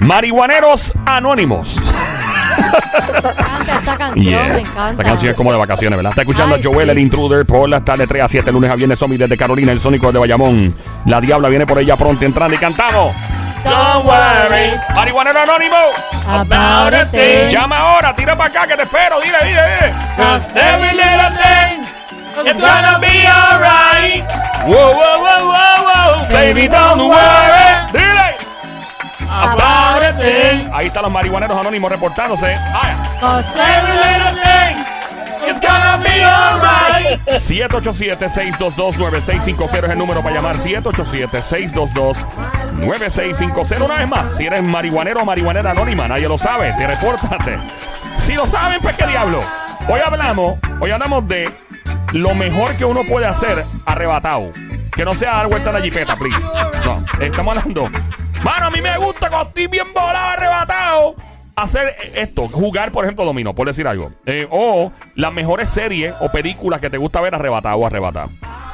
Marihuaneros Anónimos. encanta esta canción, Yeah. me encanta. Esta canción es como de vacaciones, ¿verdad? Está escuchando Ay, a Joel, sí. el intruder, por las tardes 3 a 7, lunes a viernes, Somi desde Carolina, el Sónico de Bayamón. La Diabla viene por ella pronto entrando y cantamos. Don't worry Marihuanero Anónimo. about a thing. Llama ahora, tira para acá que te espero. Dile, dile, dile. Cause every little thing It's gonna be alright. Whoa, whoa, whoa, whoa, whoa. Baby, don't worry. Ahí están los marihuaneros anónimos reportándose. Ay. Cause every little thing is gonna be alright. 787-622-9650 es el número para llamar. 787-622-9650. Una vez más, si eres marihuanero o marihuanera anónima, nadie lo sabe, te repórtate. Si lo saben, pues qué diablo. Hoy hablamos, hoy hablamos de lo mejor que uno puede hacer arrebatado. Que no sea dar vuelta a la jipeta, please. No, estamos hablando. Mano, a mí me gusta cuando estoy bien volado, arrebatado. Hacer esto, jugar, por ejemplo, dominó, por decir algo. Eh, o las mejores series o películas que te gusta ver arrebatado o arrebatado.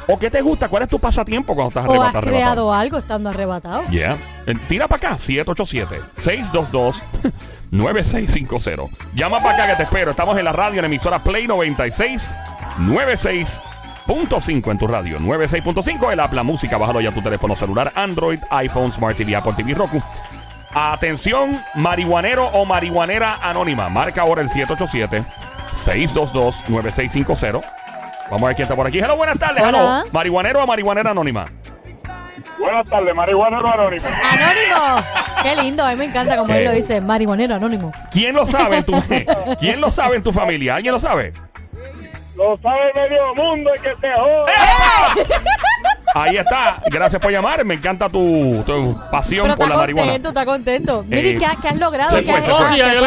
¿O qué te gusta? ¿Cuál es tu pasatiempo cuando estás O has arrebatado? arrebatado? creado algo estando arrebatado. Yeah. Eh, Tira para acá, 787-622-9650. Llama para acá que te espero. Estamos en la radio, en emisora Play 96, 96.5 en tu radio. 96.5 el app, la música. Bájalo ya a tu teléfono celular, Android, iPhone, Smart TV, Apple TV, Roku. Atención, marihuanero o marihuanera anónima. Marca ahora el 787-622-9650. Vamos a ver quién está por aquí. Hello, buenas tardes. Hola. Hello. Marihuanero o marihuanera anónima. Buenas tardes, marihuanero anónimo. Anónimo. Qué lindo, a mí me encanta como él lo dice. Marihuanero anónimo. ¿Quién lo sabe en tu ¿Quién lo sabe en tu familia? ¿Alguien lo sabe? Lo sabe medio mundo y que se joda. Ahí está. Gracias por llamar. Me encanta tu, tu pasión Pero por está la marihuana. contento, está contento. Mire, Eh, ¿qué, has- qué has logrado? se ¿Qué fue, has- se fue. ah, Sí, ya fue, lo-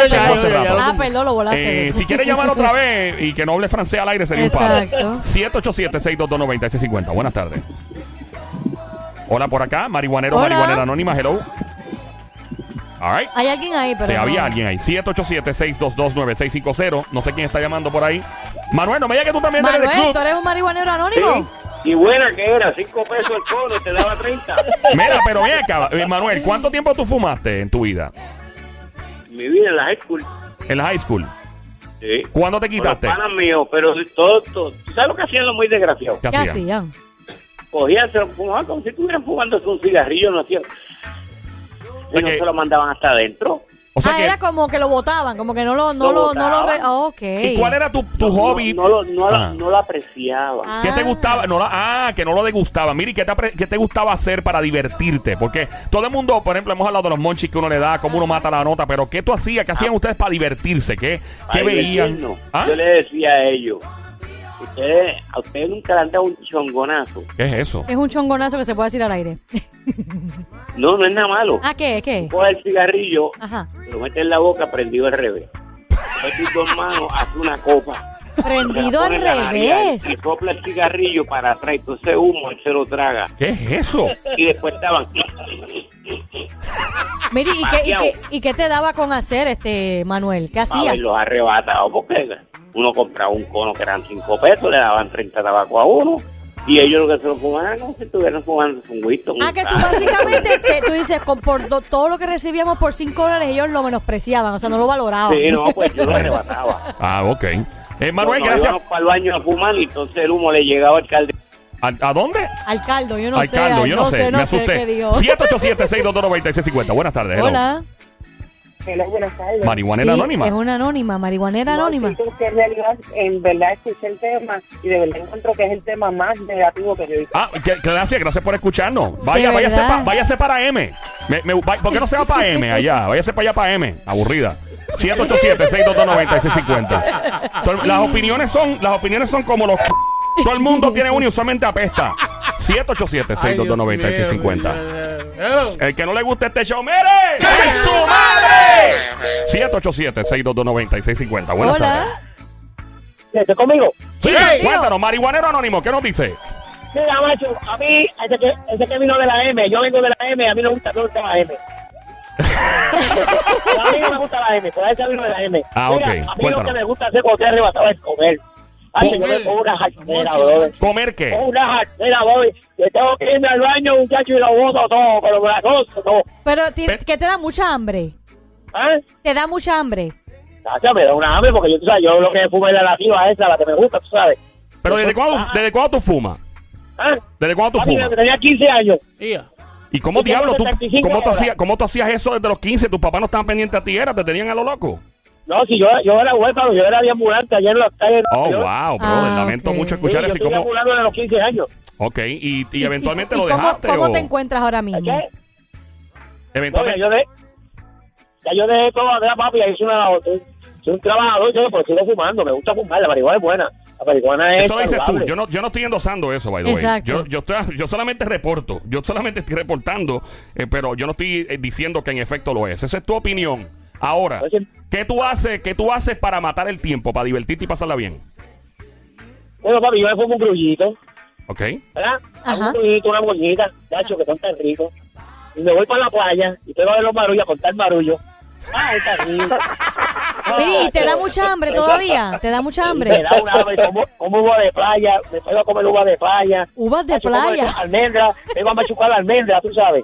perdón, volaste. Eh, si quieres llamar otra vez y que no hable francés al aire sería un. Exacto. 787-622-9650. Buenas tardes. Hola por acá. Marihuanero, Hola. marihuanera anónima. Hello. All right. Hay alguien ahí, pero. Sí, no. había alguien ahí. 787-622-9650. No sé quién está llamando por ahí. Manuel, no me digas que tú también eres del Manuel, club. ¿tú eres un marihuanero anónimo? Y buena que era, 5 pesos el cono y te daba 30. Mira, pero ven acá, eh, Manuel, ¿cuánto tiempo tú fumaste en tu vida? Mi vida en la high school. En la high school. Sí. ¿Cuándo te Con los quitaste? panas míos, pero todo, todo. ¿Tú ¿Sabes lo que hacían los muy desgraciados? ¿Qué ¿Qué hacían? Cogían, se lo fumaban como si estuvieran fumándose un cigarrillo, no hacían. Y no se lo mandaban hasta adentro. O sea ah, que, era como que lo votaban, como que no lo, no Lo lo, no lo, re- ah, ok. ¿Y cuál era tu, tu No- hobby? No, lo, no, Ah. lo, no lo apreciaban. Ah. ¿Qué te gustaba? No la- ah, que no lo degustaba. Miri, ¿qué te, qué te gustaba hacer para divertirte? Porque todo el mundo, por ejemplo, hemos hablado de los monchis que uno le da, cómo uno mata la nota, pero ¿qué tú hacías? ¿Qué hacían ustedes para divertirse? ¿Qué, qué veían? ¿Ah? Yo le decía a ellos, ustedes, a ustedes nunca le han dado un chongonazo. ¿Qué es eso? Es un chongonazo que se puede decir al aire. No, no es nada malo. ¿Ah, qué? ¿Qué? Coge el cigarrillo, Ajá. lo mete en la boca prendido al revés. Tus dos manos, hace una copa. Prendido al revés. Y sopla el cigarrillo para atrás. Entonces humo, él se lo traga. ¿Qué es eso? Y después estaban... Mire, ¿y qué, y, qué, ¿y qué te daba con hacer, este Manuel? ¿Qué hacías? ver, los arrebatados, porque uno compraba un cono que eran 5 pesos, le daban 30 tabacos a uno. Y ellos lo que se lo fumaban, no, si estuvieran fumando un whisky. Ah, que tú básicamente, te- tú dices, con, por do- todo lo que recibíamos por 5 dólares, ellos lo menospreciaban, o sea, no lo valoraban. Sí, no, pues yo lo arrebataba. Ah, ok. Eh, Manuel, gracias. para el baño a fumar y entonces el humo le llegaba al calde. ¿A, a dónde? Al caldo, yo no Al sé. caldo, ay, yo no, sé, me sé qué asusté. digo. 787-622-9650. Buenas tardes. hello. Hola. Hola, buenas tardes. Marihuanera Sí, anónima. Es una anónima, marihuanera anónima. No, siento que en realidad, en verdad, escuché el tema y de verdad encuentro que es el tema más negativo que yo he visto. Ah, que- gracias, gracias por escucharnos. Vaya, váyase, pa- váyase para M. Me- me- ¿Por qué no se va para M allá? Váyase para allá para M. Aburrida. 787-622-9650. Todo- Las opiniones son, las opiniones son como los todo el mundo tiene uno y usualmente apesta. 787-622-9650. El que no le guste este show, ¡mire! ¡Es su madre! 787-622-9650. Buenas tardes. Hola. ¿Estás conmigo? Sí, cuéntanos, marihuanero anónimo, ¿qué nos dice? Mira, macho, a mí, ese que, ese que vino de la M, yo vengo de la M, a mí no me gusta, no me gusta la M. a mí no me gusta la M, por eso vino de la M. Ah, Mira, ok, A mí cuéntanos. lo que me gusta hacer cuando estoy arrebatado es comer. Ay, yo me pongo una jartera, Mochi, brother. ¿Comer qué? Pongo una jartera, voy. Que tengo que irme al baño, muchacho, y lo boto todo, pero me la cosa, todo. Pero ti- Pe- que te da mucha hambre. ¿Eh? Te da mucha hambre. Tacha, me da una hambre porque yo, tú sabes, yo lo que fumo es la nativa esa, la que me gusta, tú sabes. Pero ¿desde cuándo, ¿desde cuándo tú fumas? ¿Eh? ¿Desde cuándo tú Papi, fumas? desde que tenía 15 años. Ia. ¿Y cómo Yo diablo tú, 75 cómo, tú hacías, cómo tú hacías eso desde los 15? ¿Tus papás no estaban pendientes a ti? ¿Era? ¿Te tenían a lo loco? No, si yo, yo era huérfano, yo era ambulante ayer en las calles. Oh, yo, wow, bro. Ah, Lamento mucho Sí, escuchar yo eso. y estoy cómo- ambulando desde los 15 años. Ok, y, y eventualmente y lo cómo, dejaste. ¿Cómo o- te encuentras ahora mismo? ¿Qué? No, ya Eventualmente. yo, de, ya yo dejé todo, ya papi, ya hice una... Soy, un trabajador, yo, pero sigo fumando, me gusta fumar, la marihuana es buena. La marihuana es Eso lo dices tú. Yo no, yo no estoy endosando eso, by the way. Yo, yo, estoy, yo solamente reporto. Yo solamente estoy reportando, eh, pero yo no estoy eh, diciendo que en efecto lo es. Esa es tu opinión. Ahora, Oye. ¿qué tú haces, qué tú haces para matar el tiempo, para divertirte y pasarla bien? Bueno, papi, yo me fumo un grullito, ¿Ok? ¿verdad? Ajá. Un grullito, una moñita, chacho, que son tan ricos. Y me voy para la playa y tengo a ver los marullos, a contar marullos. Ah, está rico. Mire, ¿y te da mucha hambre todavía? ¿Te da mucha Me hambre? da un hambre, como, como uva de playa, me puedo comer uva de playa. Uvas de playa. Almendra, vengo a machucar la almendra, tú sabes.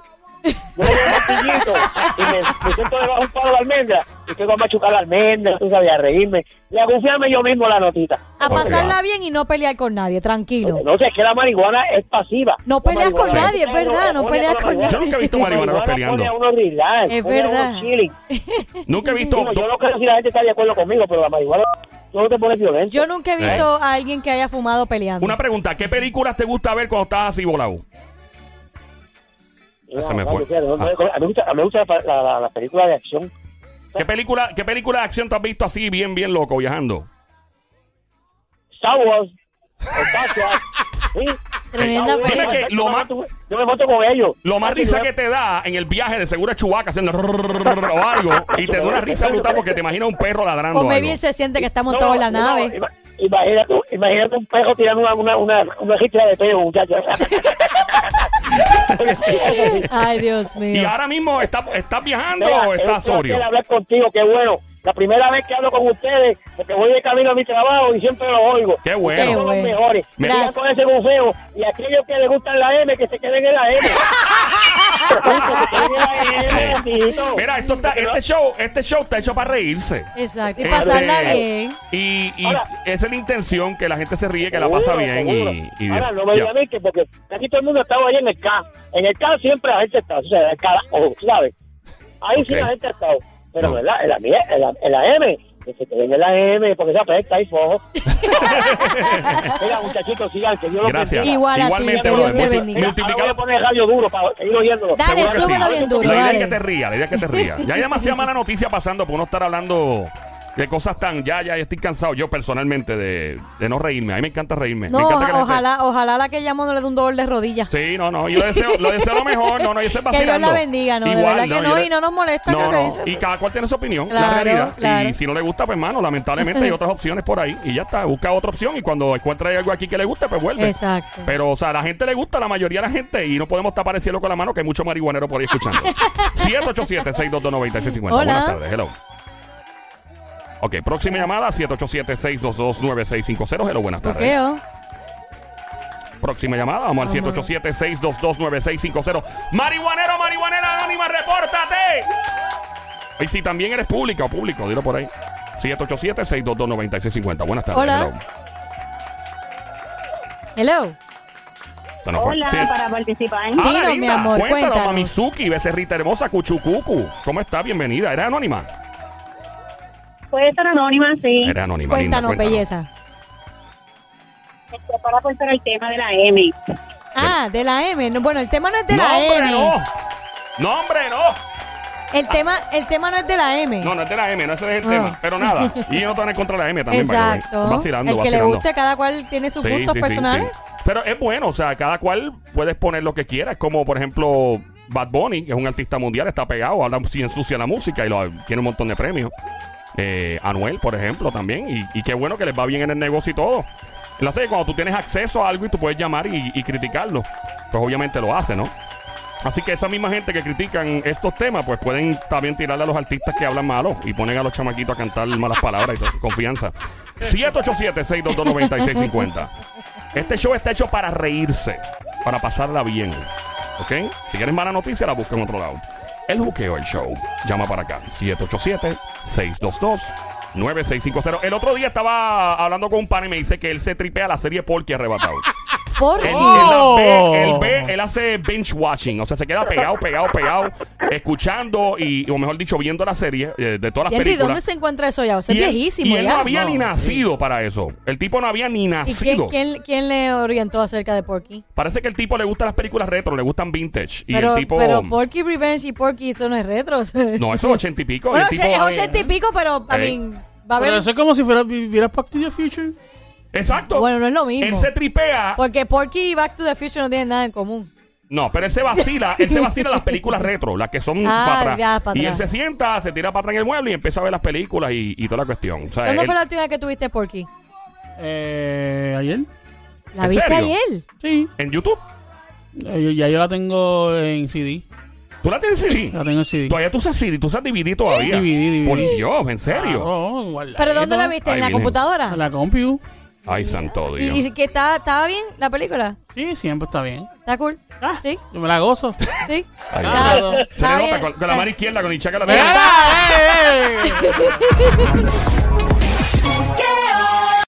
Yo le un martillito y me, me siento debajo de un palo de almendra y tengo a machucar la almendra, tú sabes, a reírme y a confiarme yo mismo la notita. A pasarla bien y no pelear con nadie, tranquilo. No sé, es que la marihuana es pasiva. No peleas con nadie, es verdad, no peleas con marihuana. Yo nunca he visto marihuaneros peleando. Pone a uno relax, Es pone a uno verdad. chilling. Nunca he visto. Digo, yo no creo si la gente está de acuerdo conmigo, pero la marihuana no te pone violento. Yo nunca he visto a alguien que haya fumado peleando. Una pregunta: ¿qué películas te gusta ver cuando estás así volado? Se me fue. yo no, Ah. A mí me gusta, me la, la, la- la película de acción. ¿Qué película, ¿Qué película de acción te has visto así, bien, bien loco, viajando? Star Wars. Star Wars. Sí. Tremenda Star Wars. película. Que lo Yo me más- Yo me monto con ellos. Lo más risa yo- que te da en el viaje de seguro es Chubaca haciendo o algo y te da una risa brutal porque te imaginas un perro ladrando. o maybe él se siente que está No, montado en la no, nave. ima- Imagínate, imagínate un perro tirando una, una, una, una ristra de pelo, muchacho. Ay, Dios Y mío. ahora mismo estás estás viajando Mira, o estás sobrio. hablar contigo, qué bueno. La primera vez que hablo con ustedes, porque voy de camino a mi trabajo y siempre los oigo. Qué bueno. Ustedes son los bueno. mejores. Me Gracias. digan con ese bufeo. Y aquellos que les gustan la M, que se queden en la M. Mira, esto está, este show, este show está hecho para reírse. Exacto. Y Este, pasarla bien. Y, y Ahora- esa es la intención, que la gente se ríe, que la pasa Seguro, bien seguro. y, y Ahora, no me ya. digan que porque aquí todo el mundo estaba ahí en el K. En el K siempre la gente está, o sea, en el carajo, ¿sabes? Ahí sí Ok. la gente ha estado. Pero, No. ¿verdad? En la, mía- en la, en la M, que se queden en la M, porque se afecta ahí, fojo. Mira, muchachitos, sigan, que Dios los Gracias. bendiga. Igual Igualmente, que brother. Te Multi-. Mira, multiplicado- ahora voy a poner radio duro para seguir oyéndolo. Dale, Seguro que súbelo sí. bien duro, La idea dale. es que te rías, la idea es que te rías. Ya hay demasiada mala noticia pasando por uno estar hablando de cosas tan. Ya, ya, estoy cansado yo personalmente de, de no reírme. A mí me encanta reírme. No, me encanta que oja- la gente- ojalá, ojalá la que llamó no le dé un dolor de rodillas. Sí, no, no, yo le deseo, lo deseo lo mejor, no, no, yo estoy Que Dios la bendiga, no, de verdad que no, y no nos molesta No, lo que no, dice. y cada cual tiene su opinión, la realidad. claro. Y si no le gusta, pues, mano, lamentablemente hay otras opciones por ahí. Y ya está, busca otra opción y cuando encuentre algo aquí que le guste, pues vuelve. Exacto. Pero, o sea, a la gente le gusta, la mayoría de la gente, y no podemos tapar el cielo con la mano, que hay mucho marihuanero por ahí escuchando. 787-622-9650. Hola. Buenas tardes, hello. Ok, próxima llamada, 787-622-9650. Hello, buenas tardes. Bloqueo. Próxima llamada, vamos al 787-622-9650. Marihuanero, marihuanera anónima, repórtate. Y si también eres pública o público, dilo por ahí. 787-622-9650. Buenas tardes. Hola. hello. Hello. Hola, Sí. para participar. Ah, Dinos, linda, mi amor, cuéntanos, cuéntanos. Mamizuki, becerrita hermosa, Cuchucucu. ¿Cómo está? Bienvenida. ¿Eres anónima? Puede ser anónima, sí. Eres anónima, linda, Cuéntanos, belleza. Este, para contar el tema de la M. Ah, de la M. No, bueno, el tema no es de no, la hombre, M. no. No, hombre, no. El tema, el tema no es de la M. No, no es de la M, no ese es el Ah. tema. Pero nada. Y no estoy en contra de la M también. Exacto. Vacilando, el que le vacilando. guste, cada cual tiene sus Sí, gustos sí, sí, personales. sí. Pero es bueno, o sea, cada cual puedes poner lo que quieras. Como por ejemplo, Bad Bunny, que es un artista mundial, está pegado, habla si ensucia la música y lo, tiene un montón de premios. Eh, Anuel, por ejemplo, también. Y, qué bueno que les va bien en el negocio y todo. La sé, cuando tú tienes acceso a algo y tú puedes llamar y, criticarlo, pues obviamente lo hace, ¿no? Así que esa misma gente que critican estos temas, pues pueden también tirarle a los artistas que hablan malo y ponen a los chamaquitos a cantar malas palabras y confianza. 787-622-9650. Este show está hecho para reírse, para pasarla bien. ¿Ok? Si quieres mala noticia, la busca en otro lado. El juqueo, el show. Llama para acá. 787-622-9650. El otro día estaba hablando con un pan y me dice que él se tripea la serie Porky arrebatado. ¿Por Él, él Oh. ve, él ve, él hace binge watching, o sea, se queda pegado, pegado, pegado, escuchando y, o mejor dicho, viendo la serie eh, de todas las Henry, películas. ¿dónde se encuentra eso ya? O sea, es y él, viejísimo y él ya. no había No, ni nacido para eso. El tipo no había ni ¿Y quién, nacido. quién, quién le orientó acerca de Porky? Parece que el tipo le gustan las películas retro, le gustan vintage. Y Pero, el tipo. pero Porky Revenge y Porky eso no es retro. No, eso es ochenta y pico. y bueno, el tipo, es ochenta y pico, pero, I Ey. mean, va a Pero haber... eso es como si fuera, vivieras Back to the Future. Exacto. Bueno, no es lo mismo. Él se tripea. Porque Porky y Back to the Future no tienen nada en común. No, pero él se vacila, él se vacila las películas retro, las que son Ah, para atrás. ya, para y él atrás. se sienta, se tira para atrás en el mueble y empieza a ver las películas y, y toda la cuestión. O sea, ¿Cuándo él- fue la última vez que tuviste Porky? Eh, ¿Ayer? ¿La ¿En viste serio? ayer? Sí. en YouTube. Eh, ya yo la tengo en CD. ¿Tú la tienes en CD? La tengo en CD. Todavía tú usas CD, tú usas DVD todavía. DVD, DVD. Por Dios, en serio. ¿Pero dónde la viste? Ay, ¿En la computadora? En la compu. Ay, santo ¿Y, Dios. y que está, estaba bien la película? Sí, siempre está bien. ¿Está cool? Ah. ¿Sí? Yo me la gozo. ¿Sí? Ay, no. Se Está le nota bien. con, con la mano izquierda, con Ichaca la. ¡Eh, eh!